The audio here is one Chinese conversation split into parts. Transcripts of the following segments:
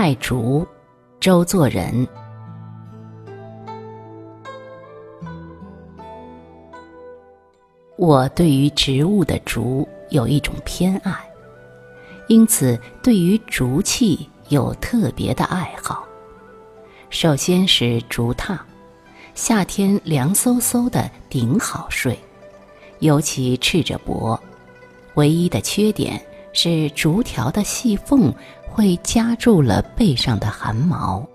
爱竹，周作人。我对于植物的竹有一种偏爱，因此对于竹器有特别的爱好。首先是竹榻，夏天凉飕飕的顶好睡，尤其赤着脖。唯一的缺点是竹条的细缝会夹住了背上的汗毛，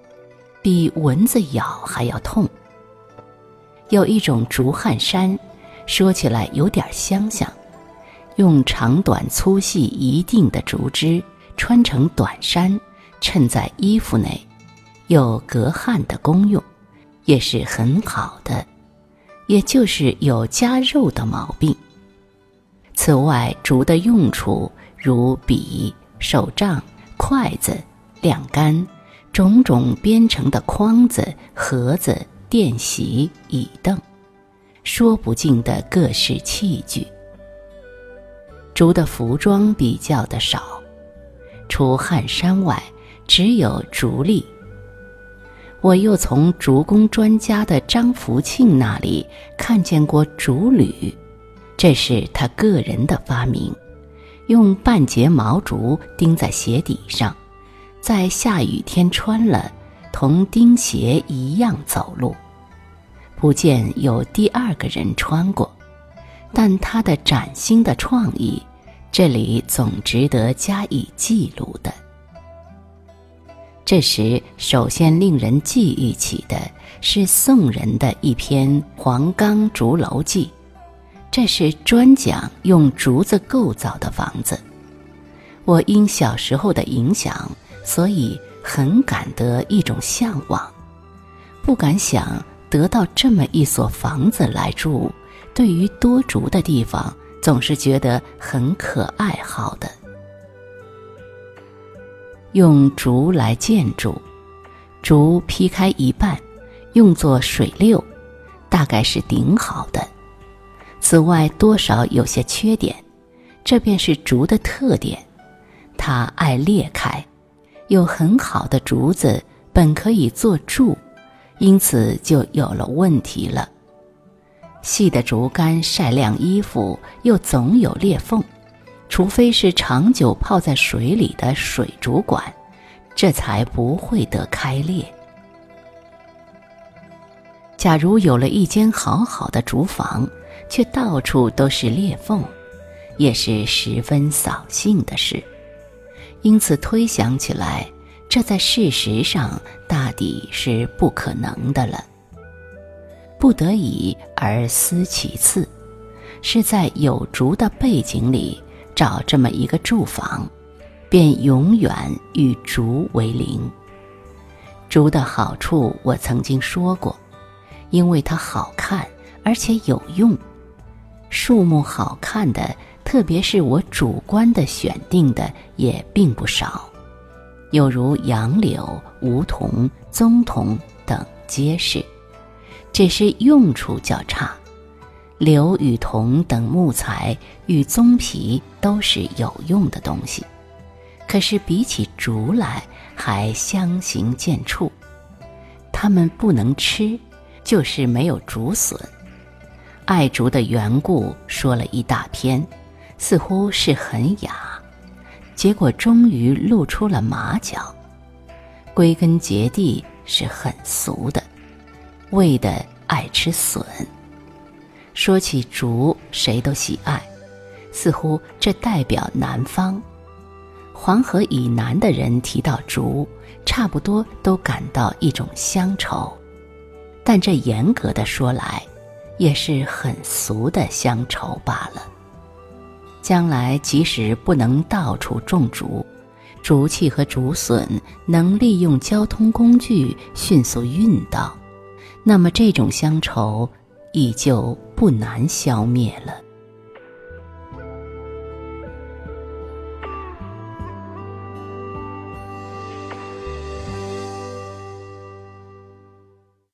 比蚊子咬还要痛。有一种竹汗衫，说起来有点相像，用长短粗细一定的竹枝穿成短衫，衬在衣服内。有隔汗的功用，也是很好的，也就是有夹肉的毛病。此外，竹的用处如笔、手杖、筷子、晾干、种种编成的筐子、盒子、垫席、椅凳，说不尽的各式器具。竹的服装比较的少，除汗衫外，只有竹笠。我又从竹工专家的张福庆那里看见过竹履，这是他个人的发明，用半截毛竹钉在鞋底上，在下雨天穿了，同钉鞋一样走路。不见有第二个人穿过，但他的崭新的创意，这里总值得加以记录的。这时，首先令人记忆起的是宋人的一篇《黄冈竹楼记》，这是专讲用竹子构造的房子。我因小时候的影响，所以很感得一种向往，不敢想得到这么一所房子来住。对于多竹的地方，总是觉得很可爱好的。用竹来建筑，竹劈开一半，用作水溜，大概是顶好的。此外，多少有些缺点，这便是竹的特点，它爱裂开。有很好的竹子本可以做柱，因此就有了问题了。细的竹竿晒晾衣服，又总有裂缝。除非是长久泡在水里的水竹管，这才不会得开裂。假如有了一间好好的竹房，却到处都是裂缝，也是十分扫兴的事。因此推想起来，这在事实上大抵是不可能的了。不得已而思其次，是在有竹的背景里。找这么一个住房，便永远与竹为邻。竹的好处我曾经说过，因为它好看而且有用。树木好看的，特别是我主观的选定的，也并不少，有如杨柳、梧桐、棕桐等皆是，只是用处较差。柳与桐等木材与棕皮都是有用的东西，可是比起竹来还相形见绌。它们不能吃，就是没有竹笋。爱竹的缘故说了一大篇，似乎是很雅，结果终于露出了马脚。归根结底是很俗的，为的爱吃笋。说起竹，谁都喜爱，似乎这代表南方。黄河以南的人提到竹，差不多都感到一种乡愁。但这严格的说来，也是很俗的乡愁罢了。将来即使不能到处种竹，竹器和竹笋能利用交通工具迅速运到，那么这种乡愁。已就不难消灭了。